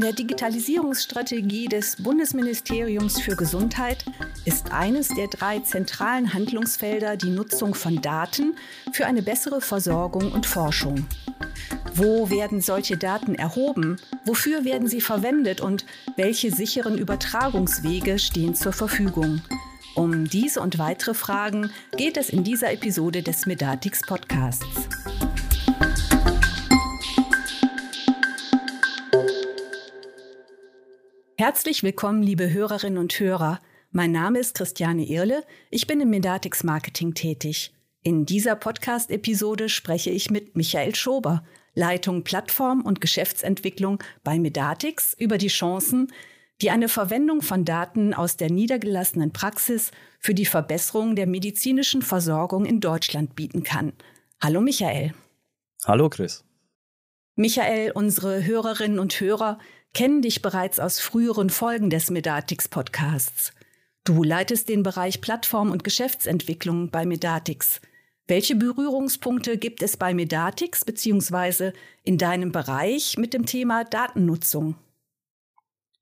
In der Digitalisierungsstrategie des Bundesministeriums für Gesundheit ist eines der drei zentralen Handlungsfelder die Nutzung von Daten für eine bessere Versorgung und Forschung. Wo werden solche Daten erhoben? Wofür werden sie verwendet und welche sicheren Übertragungswege stehen zur Verfügung? Um diese und weitere Fragen geht es in dieser Episode des Medatix Podcasts. Herzlich willkommen, liebe Hörerinnen und Hörer. Mein Name ist Christiane Irle. Ich bin im Medatix Marketing tätig. In dieser Podcast-Episode spreche ich mit Michael Schober, Leitung Plattform und Geschäftsentwicklung bei Medatix, über die Chancen, die eine Verwendung von Daten aus der niedergelassenen Praxis für die Verbesserung der medizinischen Versorgung in Deutschland bieten kann. Hallo Michael. Hallo Chris. Michael, unsere Hörerinnen und Hörer kennen dich bereits aus früheren Folgen des Medatix Podcasts. Du leitest den Bereich Plattform- und Geschäftsentwicklung bei Medatix. Welche Berührungspunkte gibt es bei Medatix bzw. in deinem Bereich mit dem Thema Datennutzung?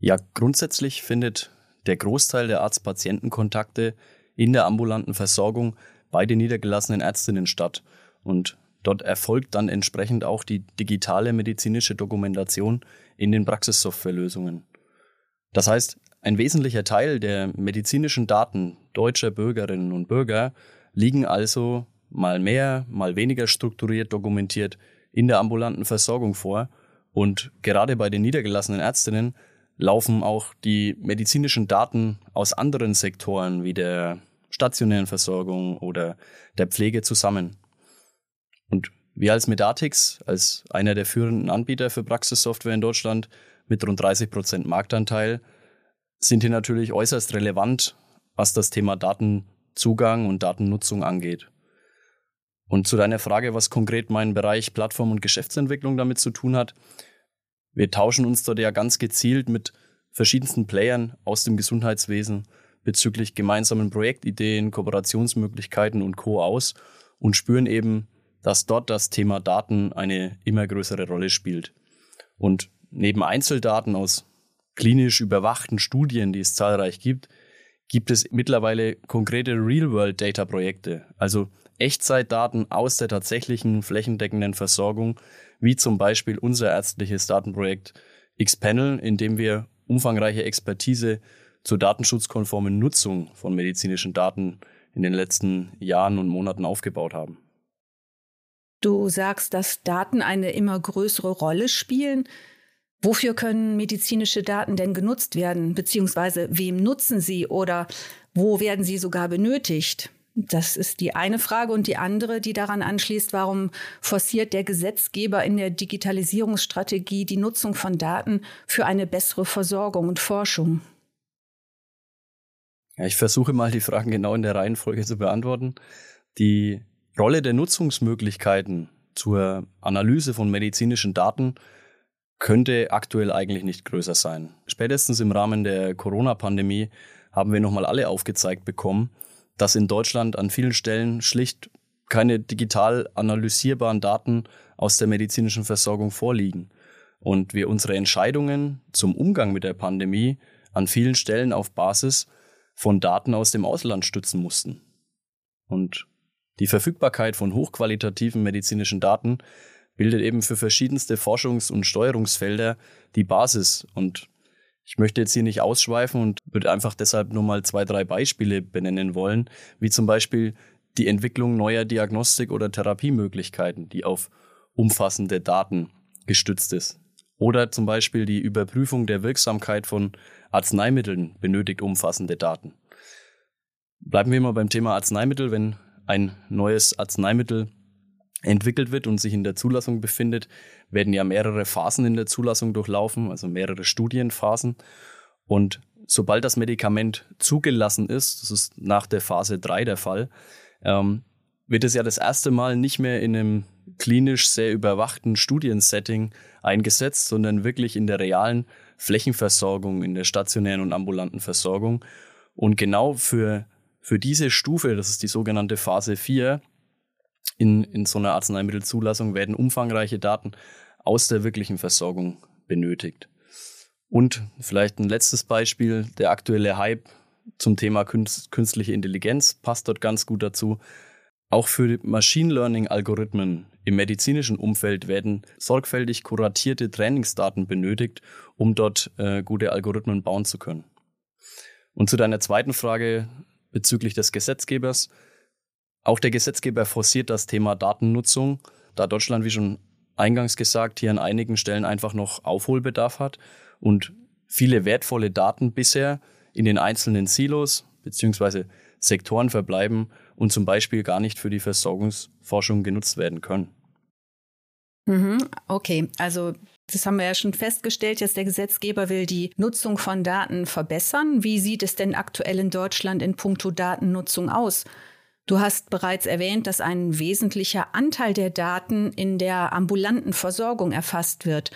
Ja, grundsätzlich findet der Großteil der Arzt-Patienten-Kontakte in der ambulanten Versorgung bei den niedergelassenen Ärztinnen statt. Und dort erfolgt dann entsprechend auch die digitale medizinische Dokumentation in den Praxissoftwarelösungen. Das heißt, ein wesentlicher Teil der medizinischen Daten deutscher Bürgerinnen und Bürger liegen also mal mehr, mal weniger strukturiert dokumentiert in der ambulanten Versorgung vor. Und gerade bei den niedergelassenen Ärztinnen laufen auch die medizinischen Daten aus anderen Sektoren wie der stationären Versorgung oder der Pflege zusammen. Und wir als Medatix, als einer der führenden Anbieter für Praxissoftware in Deutschland mit rund 30 Prozent Marktanteil, sind hier natürlich äußerst relevant, was das Thema Datenzugang und Datennutzung angeht. Und zu deiner Frage, was konkret mein Bereich Plattform- und Geschäftsentwicklung damit zu tun hat. Wir tauschen uns dort ja ganz gezielt mit verschiedensten Playern aus dem Gesundheitswesen bezüglich gemeinsamen Projektideen, Kooperationsmöglichkeiten und Co. aus und spüren eben, dass dort das Thema Daten eine immer größere Rolle spielt. Und neben Einzeldaten aus klinisch überwachten Studien, die es zahlreich gibt, gibt es mittlerweile konkrete Real-World-Data-Projekte, also Echtzeitdaten aus der tatsächlichen flächendeckenden Versorgung, wie zum Beispiel unser ärztliches Datenprojekt Xpanel, in dem wir umfangreiche Expertise zur datenschutzkonformen Nutzung von medizinischen Daten in den letzten Jahren und Monaten aufgebaut haben. Du sagst, dass Daten eine immer größere Rolle spielen. Wofür können medizinische Daten denn genutzt werden? Beziehungsweise wem nutzen sie oder wo werden sie sogar benötigt? Das ist die eine Frage. Und die andere, die daran anschließt, warum forciert der Gesetzgeber in der Digitalisierungsstrategie die Nutzung von Daten für eine bessere Versorgung und Forschung? Ja, ich versuche mal die Fragen genau in der Reihenfolge zu beantworten. Die Rolle der Nutzungsmöglichkeiten zur Analyse von medizinischen Daten könnte aktuell eigentlich nicht größer sein. Spätestens im Rahmen der Corona-Pandemie haben wir nochmal alle aufgezeigt bekommen, dass in Deutschland an vielen Stellen schlicht keine digital analysierbaren Daten aus der medizinischen Versorgung vorliegen und wir unsere Entscheidungen zum Umgang mit der Pandemie an vielen Stellen auf Basis von Daten aus dem Ausland stützen mussten. Und die Verfügbarkeit von hochqualitativen medizinischen Daten bildet eben für verschiedenste Forschungs- und Steuerungsfelder die Basis. Und ich möchte jetzt hier nicht ausschweifen und würde einfach deshalb nur mal zwei, drei Beispiele benennen wollen, wie zum Beispiel die Entwicklung neuer Diagnostik- oder Therapiemöglichkeiten, die auf umfassende Daten gestützt ist. Oder zum Beispiel die Überprüfung der Wirksamkeit von Arzneimitteln benötigt umfassende Daten. Bleiben wir mal beim Thema Arzneimittel. Wenn ein neues Arzneimittel entwickelt wird und sich in der Zulassung befindet, werden ja mehrere Phasen in der Zulassung durchlaufen, also mehrere Studienphasen. Und sobald das Medikament zugelassen ist, das ist nach der Phase 3 der Fall, ähm, wird es ja das erste Mal nicht mehr in einem klinisch sehr überwachten Studiensetting eingesetzt, sondern wirklich in der realen Flächenversorgung, in der stationären und ambulanten Versorgung. Und genau für für diese Stufe, das ist die sogenannte Phase 4, in, in so einer Arzneimittelzulassung werden umfangreiche Daten aus der wirklichen Versorgung benötigt. Und vielleicht ein letztes Beispiel, der aktuelle Hype zum Thema künstliche Intelligenz passt dort ganz gut dazu. Auch für Machine Learning-Algorithmen im medizinischen Umfeld werden sorgfältig kuratierte Trainingsdaten benötigt, um dort äh, gute Algorithmen bauen zu können. Und zu deiner zweiten Frage bezüglich des Gesetzgebers. Auch der Gesetzgeber forciert das Thema Datennutzung, da Deutschland, wie schon eingangs gesagt, hier an einigen Stellen einfach noch Aufholbedarf hat und viele wertvolle Daten bisher in den einzelnen Silos bzw. Sektoren verbleiben und zum Beispiel gar nicht für die Versorgungsforschung genutzt werden können. Mhm, okay, also das haben wir ja schon festgestellt, dass der Gesetzgeber will die Nutzung von Daten verbessern. Wie sieht es denn aktuell in Deutschland in puncto Datennutzung aus? Du hast bereits erwähnt, dass ein wesentlicher Anteil der Daten in der ambulanten Versorgung erfasst wird.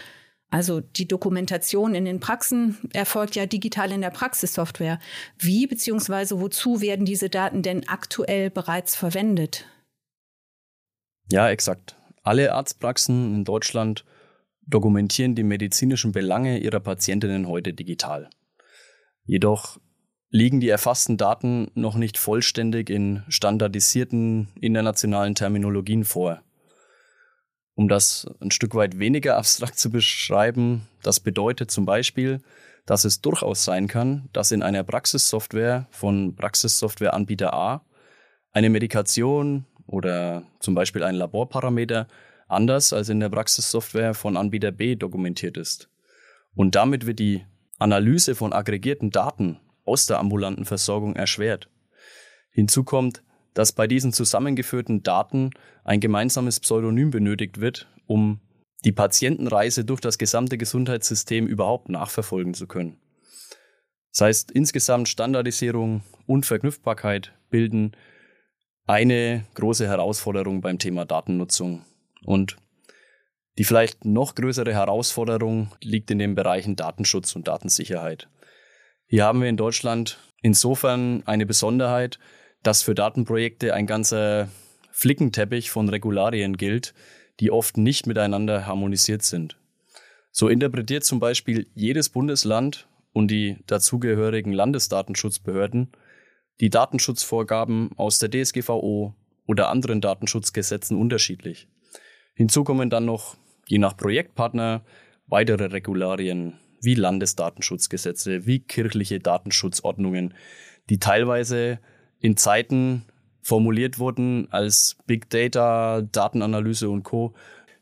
Also die Dokumentation in den Praxen erfolgt ja digital in der Praxissoftware. Wie bzw. wozu werden diese Daten denn aktuell bereits verwendet? Ja, exakt. Alle Arztpraxen in Deutschland dokumentieren die medizinischen Belange ihrer Patientinnen heute digital. Jedoch liegen die erfassten Daten noch nicht vollständig in standardisierten internationalen Terminologien vor. Um das ein Stück weit weniger abstrakt zu beschreiben, das bedeutet zum Beispiel, dass es durchaus sein kann, dass in einer Praxissoftware von Praxissoftwareanbieter A eine Medikation oder zum Beispiel ein Laborparameter anders als in der Praxissoftware von Anbieter B dokumentiert ist. Und damit wird die Analyse von aggregierten Daten aus der ambulanten Versorgung erschwert. Hinzu kommt, dass bei diesen zusammengeführten Daten ein gemeinsames Pseudonym benötigt wird, um die Patientenreise durch das gesamte Gesundheitssystem überhaupt nachverfolgen zu können. Das heißt, insgesamt Standardisierung und Verknüpfbarkeit bilden eine große Herausforderung beim Thema Datennutzung. Und die vielleicht noch größere Herausforderung liegt in den Bereichen Datenschutz und Datensicherheit. Hier haben wir in Deutschland insofern eine Besonderheit, dass für Datenprojekte ein ganzer Flickenteppich von Regularien gilt, die oft nicht miteinander harmonisiert sind. So interpretiert zum Beispiel jedes Bundesland und die dazugehörigen Landesdatenschutzbehörden die Datenschutzvorgaben aus der DSGVO oder anderen Datenschutzgesetzen unterschiedlich. Hinzu kommen dann noch, je nach Projektpartner, weitere Regularien wie Landesdatenschutzgesetze, wie kirchliche Datenschutzordnungen, die teilweise in Zeiten formuliert wurden, als Big Data, Datenanalyse und Co.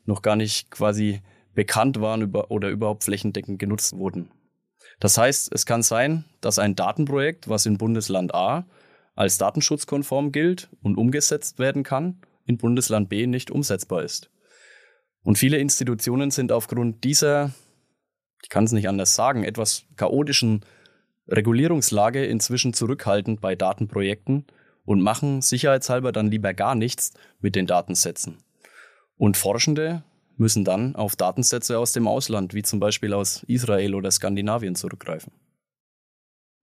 noch gar nicht quasi bekannt waren oder überhaupt flächendeckend genutzt wurden. Das heißt, es kann sein, dass ein Datenprojekt, was in Bundesland A als datenschutzkonform gilt und umgesetzt werden kann, in Bundesland B nicht umsetzbar ist. Und viele Institutionen sind aufgrund dieser, ich kann es nicht anders sagen, etwas chaotischen Regulierungslage inzwischen zurückhaltend bei Datenprojekten und machen sicherheitshalber dann lieber gar nichts mit den Datensätzen. Und Forschende müssen dann auf Datensätze aus dem Ausland, wie zum Beispiel aus Israel oder Skandinavien, zurückgreifen.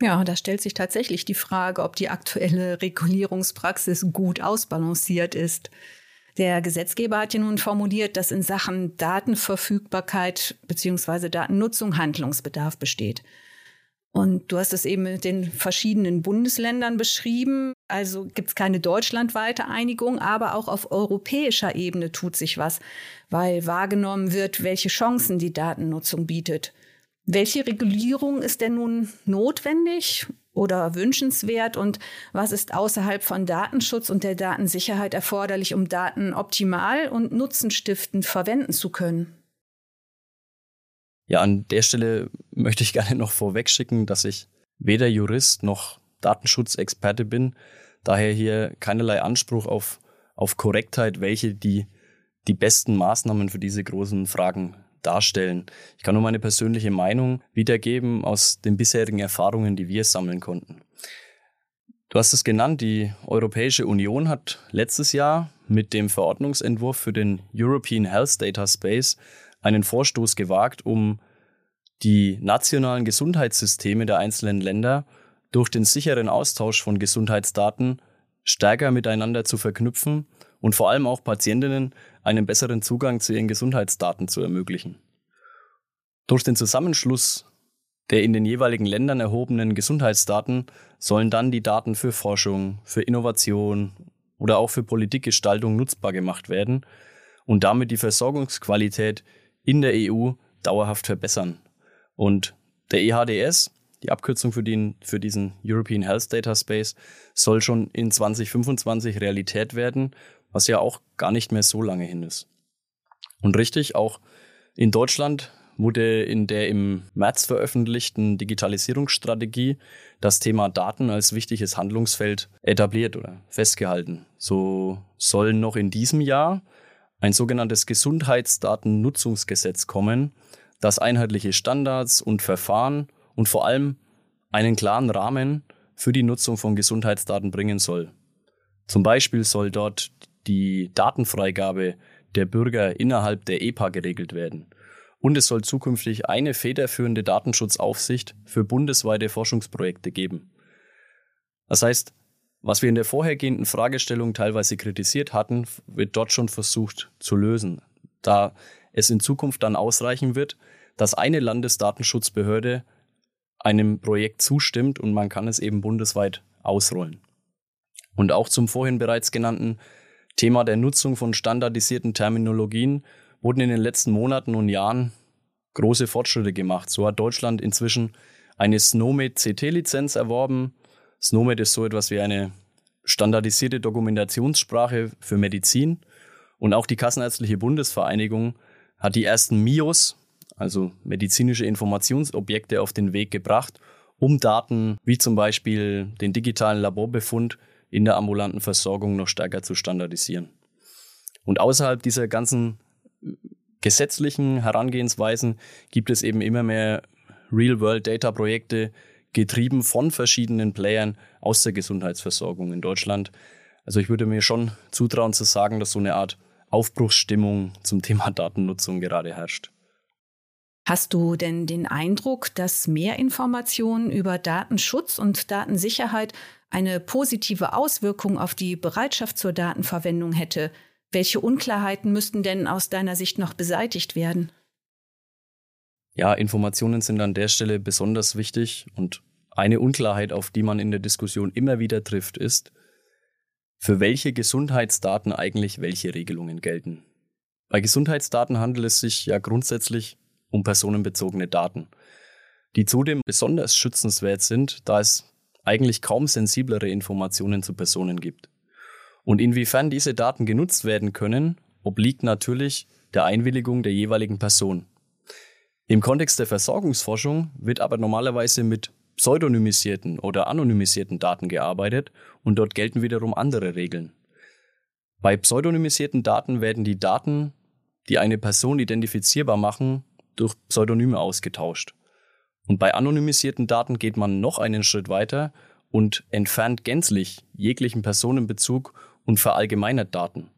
Ja, da stellt sich tatsächlich die Frage, ob die aktuelle Regulierungspraxis gut ausbalanciert ist. Der Gesetzgeber hat ja nun formuliert, dass in Sachen Datenverfügbarkeit bzw. Datennutzung Handlungsbedarf besteht. Und du hast es eben mit den verschiedenen Bundesländern beschrieben. Also gibt es keine deutschlandweite Einigung, aber auch auf europäischer Ebene tut sich was, weil wahrgenommen wird, welche Chancen die Datennutzung bietet. Welche Regulierung ist denn nun notwendig oder wünschenswert und was ist außerhalb von Datenschutz und der Datensicherheit erforderlich, um Daten optimal und nutzenstiftend verwenden zu können? Ja, an der Stelle möchte ich gerne noch vorwegschicken, dass ich weder Jurist noch Datenschutzexperte bin, daher hier keinerlei Anspruch auf, auf Korrektheit, welche die, die besten Maßnahmen für diese großen Fragen darstellen. Ich kann nur meine persönliche Meinung wiedergeben aus den bisherigen Erfahrungen, die wir sammeln konnten. Du hast es genannt, die Europäische Union hat letztes Jahr mit dem Verordnungsentwurf für den European Health Data Space einen Vorstoß gewagt, um die nationalen Gesundheitssysteme der einzelnen Länder durch den sicheren Austausch von Gesundheitsdaten stärker miteinander zu verknüpfen und vor allem auch Patientinnen einen besseren Zugang zu ihren Gesundheitsdaten zu ermöglichen. Durch den Zusammenschluss der in den jeweiligen Ländern erhobenen Gesundheitsdaten sollen dann die Daten für Forschung, für Innovation oder auch für Politikgestaltung nutzbar gemacht werden und damit die Versorgungsqualität in der EU dauerhaft verbessern. Und der EHDS, die Abkürzung für, den, für diesen European Health Data Space, soll schon in 2025 Realität werden, was ja auch gar nicht mehr so lange hin ist. Und richtig, auch in Deutschland wurde in der im März veröffentlichten Digitalisierungsstrategie das Thema Daten als wichtiges Handlungsfeld etabliert oder festgehalten. So soll noch in diesem Jahr ein sogenanntes Gesundheitsdatennutzungsgesetz kommen, das einheitliche Standards und Verfahren und vor allem einen klaren Rahmen für die Nutzung von Gesundheitsdaten bringen soll. Zum Beispiel soll dort die Datenfreigabe der Bürger innerhalb der EPA geregelt werden. Und es soll zukünftig eine federführende Datenschutzaufsicht für bundesweite Forschungsprojekte geben. Das heißt, was wir in der vorhergehenden Fragestellung teilweise kritisiert hatten, wird dort schon versucht zu lösen, da es in Zukunft dann ausreichen wird, dass eine Landesdatenschutzbehörde einem Projekt zustimmt und man kann es eben bundesweit ausrollen. Und auch zum vorhin bereits genannten Thema der Nutzung von standardisierten Terminologien wurden in den letzten Monaten und Jahren große Fortschritte gemacht. So hat Deutschland inzwischen eine SNOMED CT-Lizenz erworben. SNOMED ist so etwas wie eine standardisierte Dokumentationssprache für Medizin. Und auch die Kassenärztliche Bundesvereinigung hat die ersten MIOS, also medizinische Informationsobjekte, auf den Weg gebracht, um Daten wie zum Beispiel den digitalen Laborbefund in der ambulanten Versorgung noch stärker zu standardisieren. Und außerhalb dieser ganzen gesetzlichen Herangehensweisen gibt es eben immer mehr Real-World-Data-Projekte, getrieben von verschiedenen Playern aus der Gesundheitsversorgung in Deutschland. Also ich würde mir schon zutrauen zu sagen, dass so eine Art Aufbruchsstimmung zum Thema Datennutzung gerade herrscht. Hast du denn den Eindruck, dass mehr Informationen über Datenschutz und Datensicherheit eine positive Auswirkung auf die Bereitschaft zur Datenverwendung hätte? Welche Unklarheiten müssten denn aus deiner Sicht noch beseitigt werden? Ja, Informationen sind an der Stelle besonders wichtig und eine Unklarheit, auf die man in der Diskussion immer wieder trifft, ist, für welche Gesundheitsdaten eigentlich welche Regelungen gelten. Bei Gesundheitsdaten handelt es sich ja grundsätzlich um personenbezogene Daten, die zudem besonders schützenswert sind, da es eigentlich kaum sensiblere Informationen zu Personen gibt. Und inwiefern diese Daten genutzt werden können, obliegt natürlich der Einwilligung der jeweiligen Person. Im Kontext der Versorgungsforschung wird aber normalerweise mit pseudonymisierten oder anonymisierten Daten gearbeitet und dort gelten wiederum andere Regeln. Bei pseudonymisierten Daten werden die Daten, die eine Person identifizierbar machen, durch Pseudonyme ausgetauscht. Und bei anonymisierten Daten geht man noch einen Schritt weiter und entfernt gänzlich jeglichen Personenbezug und verallgemeinert Daten.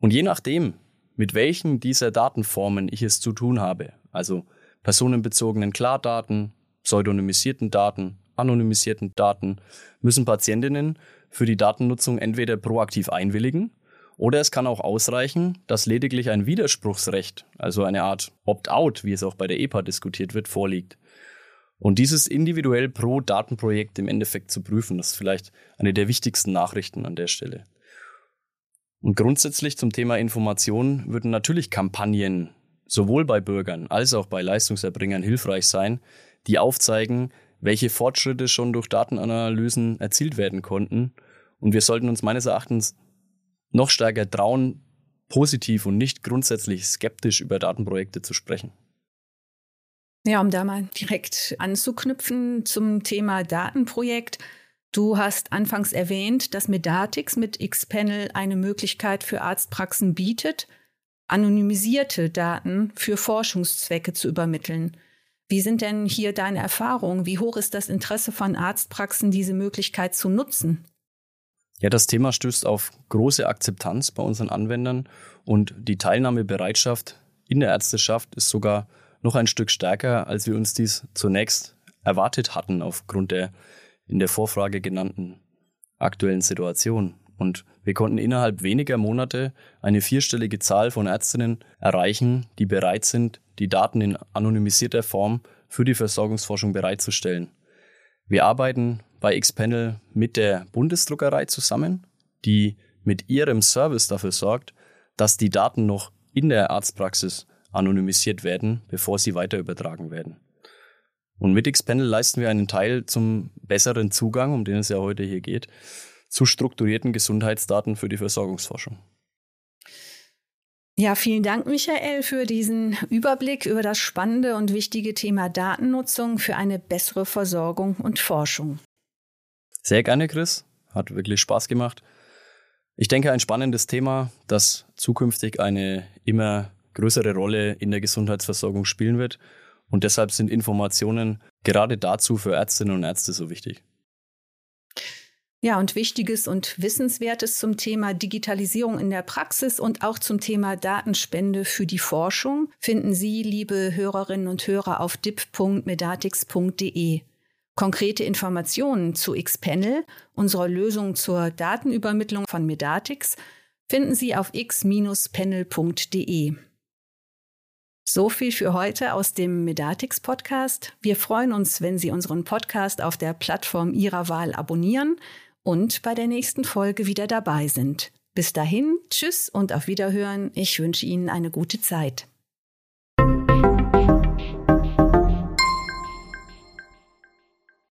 Und je nachdem, mit welchen dieser Datenformen ich es zu tun habe, also personenbezogenen Klardaten, pseudonymisierten Daten, anonymisierten Daten, müssen Patientinnen für die Datennutzung entweder proaktiv einwilligen oder es kann auch ausreichen, dass lediglich ein Widerspruchsrecht, also eine Art Opt-out, wie es auch bei der EPA diskutiert wird, vorliegt. Und dieses individuell pro Datenprojekt im Endeffekt zu prüfen, das ist vielleicht eine der wichtigsten Nachrichten an der Stelle. Und grundsätzlich zum Thema Information würden natürlich Kampagnen sowohl bei Bürgern als auch bei Leistungserbringern hilfreich sein, die aufzeigen, welche Fortschritte schon durch Datenanalysen erzielt werden konnten. Und wir sollten uns meines Erachtens noch stärker trauen, positiv und nicht grundsätzlich skeptisch über Datenprojekte zu sprechen. Ja, um da mal direkt anzuknüpfen zum Thema Datenprojekt. Du hast anfangs erwähnt, dass Medatix mit Xpanel eine Möglichkeit für Arztpraxen bietet, anonymisierte Daten für Forschungszwecke zu übermitteln. Wie sind denn hier deine Erfahrungen? Wie hoch ist das Interesse von Arztpraxen, diese Möglichkeit zu nutzen? Ja, das Thema stößt auf große Akzeptanz bei unseren Anwendern und die Teilnahmebereitschaft in der Ärzteschaft ist sogar noch ein Stück stärker, als wir uns dies zunächst erwartet hatten aufgrund der in der Vorfrage genannten aktuellen Situation. Und wir konnten innerhalb weniger Monate eine vierstellige Zahl von Ärztinnen erreichen, die bereit sind, die Daten in anonymisierter Form für die Versorgungsforschung bereitzustellen. Wir arbeiten bei Xpanel mit der Bundesdruckerei zusammen, die mit ihrem Service dafür sorgt, dass die Daten noch in der Arztpraxis anonymisiert werden, bevor sie weiter übertragen werden. Und mit Xpanel leisten wir einen Teil zum besseren Zugang, um den es ja heute hier geht, zu strukturierten Gesundheitsdaten für die Versorgungsforschung. Ja, vielen Dank, Michael, für diesen Überblick über das spannende und wichtige Thema Datennutzung für eine bessere Versorgung und Forschung. Sehr gerne, Chris. Hat wirklich Spaß gemacht. Ich denke, ein spannendes Thema, das zukünftig eine immer größere Rolle in der Gesundheitsversorgung spielen wird. Und deshalb sind Informationen gerade dazu für Ärztinnen und Ärzte so wichtig. Ja, und Wichtiges und Wissenswertes zum Thema Digitalisierung in der Praxis und auch zum Thema Datenspende für die Forschung finden Sie, liebe Hörerinnen und Hörer, auf dip.medatix.de. Konkrete Informationen zu Xpanel, unserer Lösung zur Datenübermittlung von Medatix, finden Sie auf x-panel.de. So viel für heute aus dem Medatix Podcast. Wir freuen uns, wenn Sie unseren Podcast auf der Plattform Ihrer Wahl abonnieren und bei der nächsten Folge wieder dabei sind. Bis dahin, tschüss und auf Wiederhören. Ich wünsche Ihnen eine gute Zeit.